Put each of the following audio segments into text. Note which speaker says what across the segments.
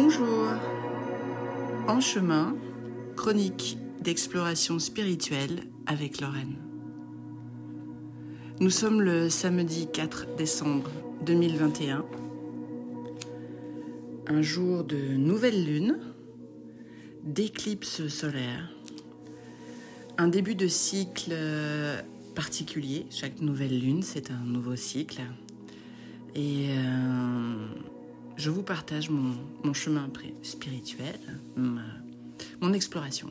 Speaker 1: Bonjour. En chemin, chronique d'exploration spirituelle avec Lorraine. Nous sommes le samedi 4 décembre 2021, un jour de nouvelle lune, d'éclipse solaire, un début de cycle particulier. Chaque nouvelle lune, c'est un nouveau cycle. Et euh, je vous partage mon, chemin spirituel, mon exploration.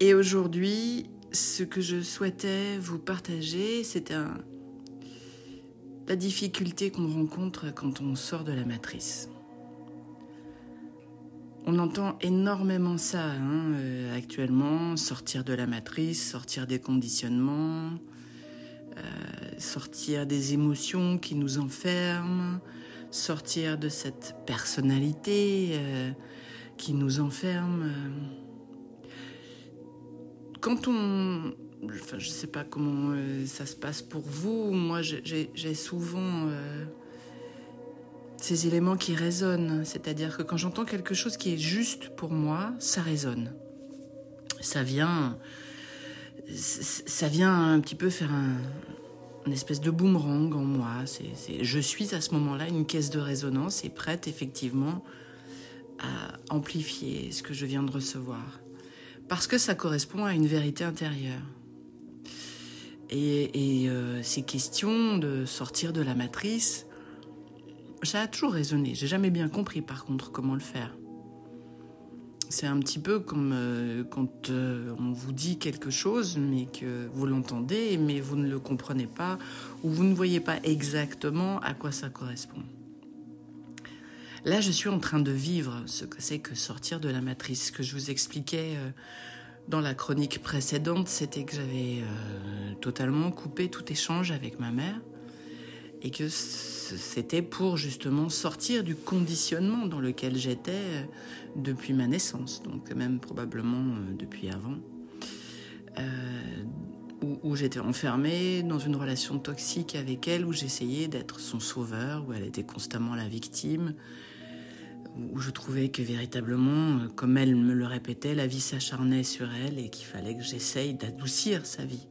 Speaker 1: Et aujourd'hui, ce que je souhaitais vous partager, c'est la difficulté qu'on rencontre quand on sort de la matrice. On entend énormément ça hein, euh, actuellement, sortir de la matrice, sortir des conditionnements, euh, sortir des émotions qui nous enferment, sortir de cette personnalité euh, qui nous enferme. Quand on... Enfin, je ne sais pas comment euh, ça se passe pour vous. Moi, j'ai souvent euh, ces éléments qui résonnent. C'est-à-dire que quand j'entends quelque chose qui est juste pour moi, ça résonne. Ça vient, ça vient un petit peu faire un, une espèce de boomerang en moi. C'est, je suis à ce moment-là une caisse de résonance et prête effectivement à amplifier ce que je viens de recevoir. Parce que ça correspond à une vérité intérieure. Et, euh, ces questions de sortir de la matrice, ça a toujours résonné. J'ai jamais bien compris par contre comment le faire. C'est un petit peu comme euh, quand euh, on vous dit quelque chose, mais que vous l'entendez, mais vous ne le comprenez pas, ou vous ne voyez pas exactement à quoi ça correspond. Là, je suis en train de vivre ce que c'est que sortir de la matrice. Ce que je vous expliquais euh, dans la chronique précédente, c'était que j'avais totalement coupé tout échange avec ma mère et que c'était pour justement sortir du conditionnement dans lequel j'étais euh, depuis ma naissance, donc même probablement euh, depuis avant, euh, où, j'étais enfermée dans une relation toxique avec elle, où j'essayais d'être son sauveur, où elle était constamment la victime, où je trouvais que véritablement, comme elle me le répétait, la vie s'acharnait sur elle et qu'il fallait que j'essaye d'adoucir sa vie.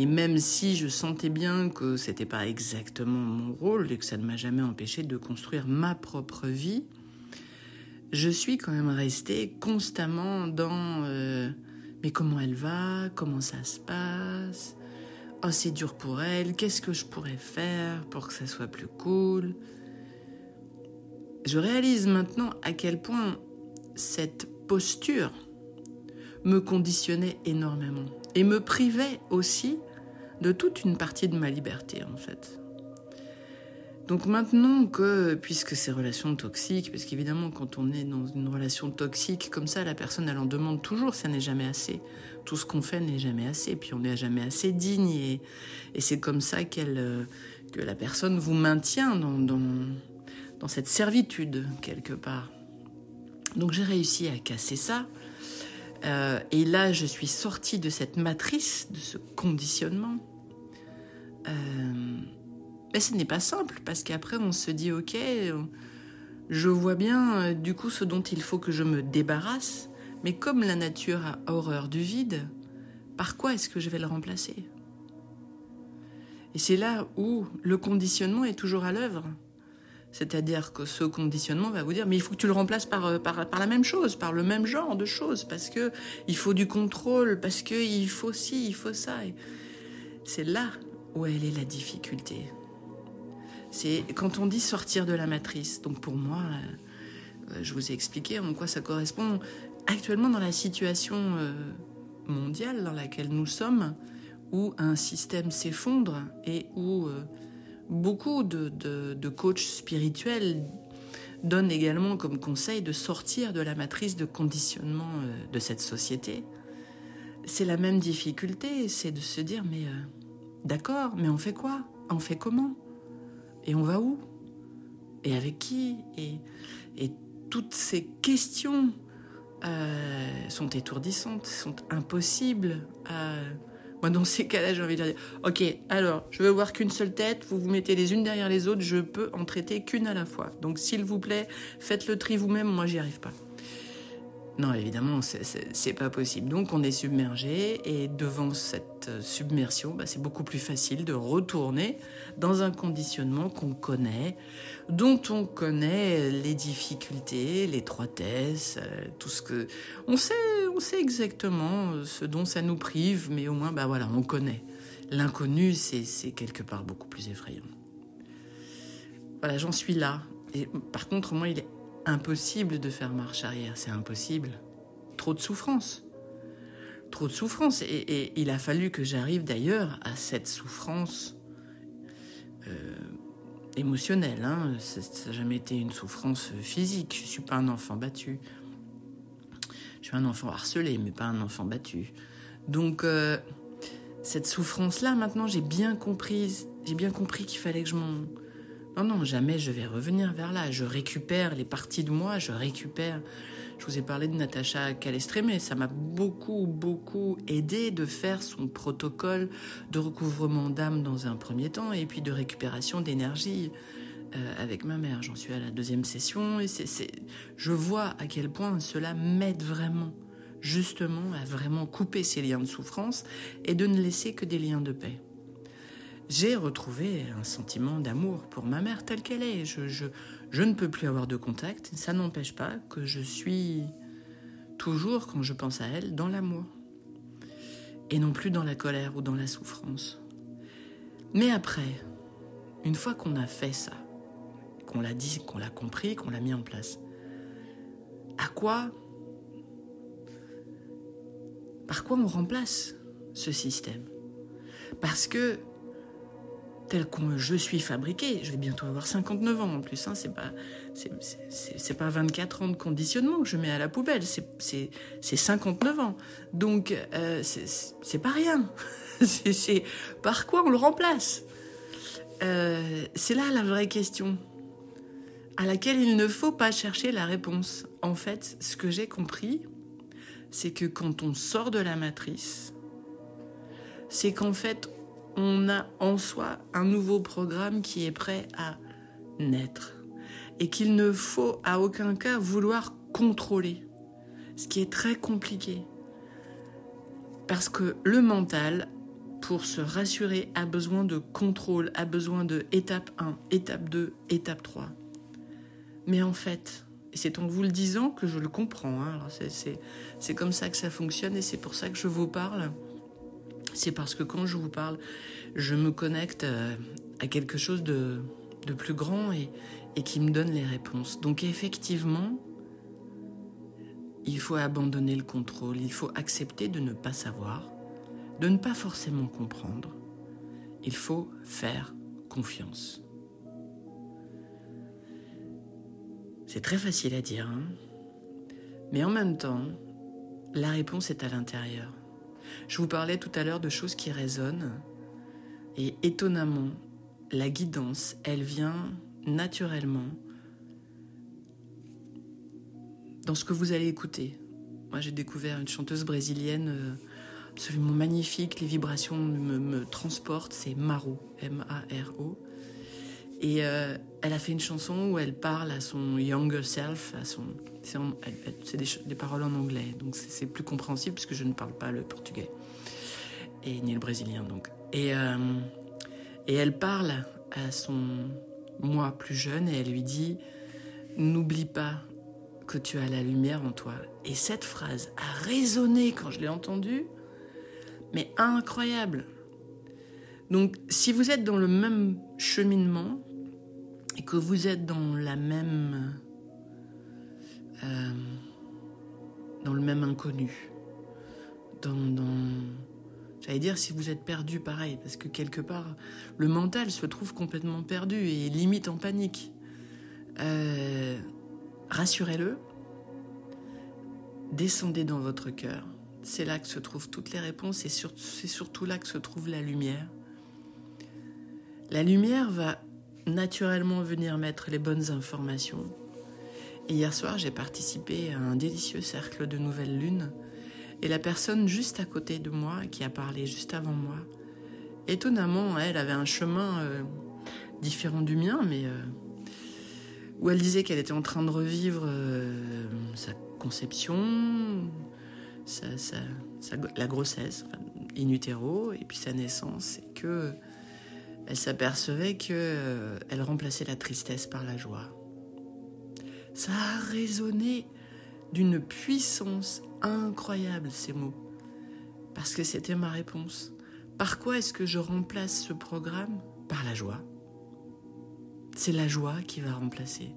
Speaker 1: Et même si je sentais bien que c'était pas exactement mon rôle et que ça ne m'a jamais empêché de construire ma propre vie, je suis quand même restée constamment dans euh, mais comment elle va, comment ça se passe, oh c'est dur pour elle, qu'est-ce que je pourrais faire pour que ça soit plus cool. Je réalise maintenant à quel point cette posture me conditionnait énormément et me privait aussi de toute une partie de ma liberté en fait. Donc maintenant que, puisque ces relations toxiques, parce qu'évidemment quand on est dans une relation toxique comme ça, la personne elle en demande toujours, ça n'est jamais assez. Tout ce qu'on fait n'est jamais assez, puis on n'est jamais assez digne, et, c'est comme ça euh, que la personne vous maintient dans, dans, dans cette servitude quelque part. Donc j'ai réussi à casser ça, euh, et là, je suis sortie de cette matrice, de ce conditionnement. Euh, mais ce n'est pas simple, parce qu'après, on se dit, OK, je vois bien euh, du coup ce dont il faut que je me débarrasse, mais comme la nature a horreur du vide, par quoi est-ce que je vais le remplacer? Et c'est là où le conditionnement est toujours à l'œuvre. C'est-à-dire que ce conditionnement va vous dire, mais il faut que tu le remplaces par, euh, par, la même chose, par le même genre de choses, parce que il faut du contrôle, parce qu'il faut ci, il faut ça. C'est là où elle est la difficulté. C'est quand on dit sortir de la matrice. Donc pour moi, euh, euh, je vous ai expliqué en quoi ça correspond actuellement dans la situation mondiale dans laquelle nous sommes, où un système s'effondre et où beaucoup de, coachs spirituels donnent également comme conseil de sortir de la matrice de conditionnement euh, de cette société. C'est la même difficulté, c'est de se dire mais euh, d'accord, mais on fait quoi? On fait comment? Et on va où? Et avec qui? Et, toutes ces questions euh, sont étourdissantes, sont impossibles à Moi, dans ces cas-là, j'ai envie de dire Ok, alors, je veux voir qu'une seule tête, vous vous mettez les unes derrière les autres, je peux en traiter qu'une à la fois. Donc, s'il vous plaît, faites le tri vous-même, moi, j'y arrive pas. Non, évidemment, c'est pas possible. Donc, on est submergé et devant cette submersion, bah, c'est beaucoup plus facile de retourner dans un conditionnement qu'on connaît, dont on connaît les difficultés, l'étroitesse, euh, tout ce que on sait, on sait exactement ce dont ça nous prive, mais au moins, bah voilà, on connaît. L'inconnu, c'est quelque part beaucoup plus effrayant. Voilà, j'en suis là. Et par contre, moi, il est impossible de faire marche arrière, c'est impossible. Trop de souffrance. Trop de souffrance. Et, il a fallu que j'arrive d'ailleurs à cette souffrance euh, émotionnelle. Hein. Ça n'a jamais été une souffrance physique. Je ne suis pas un enfant battu. Je suis un enfant harcelé, mais pas un enfant battu. Donc, euh, cette souffrance-là, maintenant, j'ai bien compris, j'ai bien compris qu'il fallait que je m'en non, non, jamais je vais revenir vers là. Je récupère les parties de moi, je récupère. Je vous ai parlé de Natacha Calestrémé, ça m'a beaucoup, beaucoup aidé de faire son protocole de recouvrement d'âme dans un premier temps et puis de récupération d'énergie euh, avec ma mère. J'en suis à la deuxième session et c'est, je vois à quel point cela m'aide vraiment, justement, à vraiment couper ces liens de souffrance et de ne laisser que des liens de paix j'ai retrouvé un sentiment d'amour pour ma mère telle qu'elle est. Je, je, je, ne peux plus avoir de contact. Ça n'empêche pas que je suis toujours, quand je pense à elle, dans l'amour. Et non plus dans la colère ou dans la souffrance. Mais après, une fois qu'on a fait ça, qu'on l'a dit, qu'on l'a compris, qu'on l'a mis en place, à quoi Par quoi on remplace ce système? Parce que tel que je suis fabriqué. Je vais bientôt avoir 59 ans en plus. Hein, c'est pas c'est pas 24 ans de conditionnement que je mets à la poubelle. C'est 59 ans. Donc euh, c'est pas rien. par quoi on le remplace? Euh, c'est là la vraie question à laquelle il ne faut pas chercher la réponse. En fait, ce que j'ai compris, c'est que quand on sort de la matrice, c'est qu'en fait, on a en soi un nouveau programme qui est prêt à naître et qu'il ne faut à aucun cas vouloir contrôler, ce qui est très compliqué. Parce que le mental, pour se rassurer, a besoin de contrôle, a besoin de étape 1, étape 2, étape 3. Mais en fait, c'est en vous le disant que je le comprends, hein, c'est comme ça que ça fonctionne et c'est pour ça que je vous parle c'est parce que quand je vous parle, je me connecte euh, à quelque chose de, plus grand et qui me donne les réponses. Donc effectivement, il faut abandonner le contrôle, il faut accepter de ne pas savoir, de ne pas forcément comprendre. Il faut faire confiance. C'est très facile à dire, hein mais en même temps, la réponse est à l'intérieur. Je vous parlais tout à l'heure de choses qui résonnent. Et étonnamment, la guidance, elle vient naturellement dans ce que vous allez écouter. Moi, j'ai découvert une chanteuse brésilienne euh, absolument magnifique. Les vibrations me, transportent. C'est Maro, M-A-R-O. Et euh, elle a fait une chanson où elle parle à son younger self, à son, c'est des, paroles en anglais, donc c'est plus compréhensible puisque je ne parle pas le portugais et ni le brésilien donc. Et euh, et elle parle à son moi plus jeune et elle lui dit n'oublie pas que tu as la lumière en toi. Et cette phrase a résonné quand je l'ai entendue, mais incroyable. Donc si vous êtes dans le même cheminement, et que vous êtes dans la même euh, dans le même inconnu. Dans, j'allais dire si vous êtes perdu pareil parce que quelque part le mental se trouve complètement perdu et limite en panique. Euh, rassurez-le. Descendez dans votre cœur. C'est là que se trouvent toutes les réponses et c'est surtout là que se trouve la lumière. La lumière va naturellement venir mettre les bonnes informations. hier soir, j'ai participé à un délicieux cercle de nouvelle lune Et la personne juste à côté de moi, qui a parlé juste avant moi, étonnamment, elle avait un chemin euh, différent du mien, mais euh, où elle disait qu'elle était en train de revivre euh, sa conception, la grossesse, in utero, et puis sa naissance, et que elle s'apercevait que elle remplaçait la tristesse par la joie. Ça a résonné d'une puissance incroyable ces mots, parce que c'était ma réponse. Par quoi est-ce que je remplace ce programme? Par la joie. C'est la joie qui va remplacer.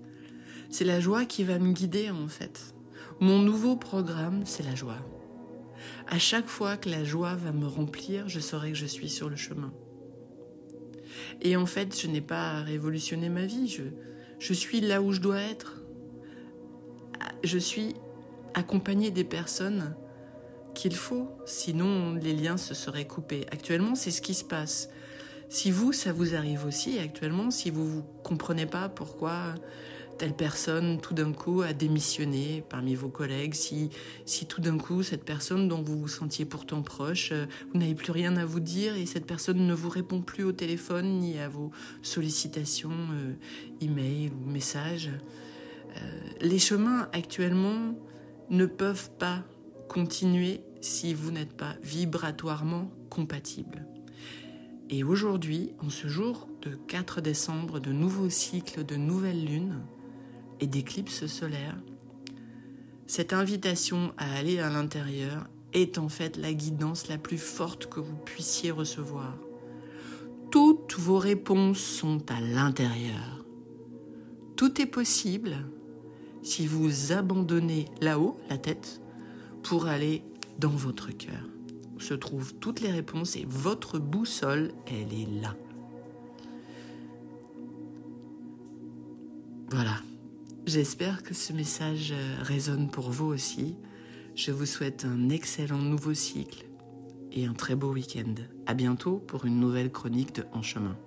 Speaker 1: C'est la joie qui va me guider en fait. Mon nouveau programme, c'est la joie. À chaque fois que la joie va me remplir, je saurai que je suis sur le chemin. Et en fait, je n'ai pas révolutionné ma vie, je, je suis là où je dois être. Je suis accompagner des personnes qu'il faut, sinon les liens se seraient coupés. Actuellement, c'est ce qui se passe. Si vous, ça vous arrive aussi actuellement, si vous ne comprenez pas pourquoi telle personne tout d'un coup a démissionné parmi vos collègues, si, si tout d'un coup cette personne dont vous vous sentiez pourtant proche, euh, vous n'avez plus rien à vous dire et cette personne ne vous répond plus au téléphone ni à vos sollicitations, euh, email ou messages. Euh, les chemins actuellement ne peuvent pas continuer si vous n'êtes pas vibratoirement compatible. Et aujourd'hui, en ce jour de 4 décembre, de nouveaux cycles de nouvelles lunes et d'éclipses solaires, cette invitation à aller à l'intérieur est en fait la guidance la plus forte que vous puissiez recevoir. Toutes vos réponses sont à l'intérieur. Tout est possible si vous abandonnez là-haut, la tête, pour aller dans votre cœur. Se trouvent toutes les réponses et votre boussole, elle est là. Voilà. J'espère que ce message résonne pour vous aussi. Je vous souhaite un excellent nouveau cycle et un très beau week-end. À bientôt pour une nouvelle chronique de En chemin.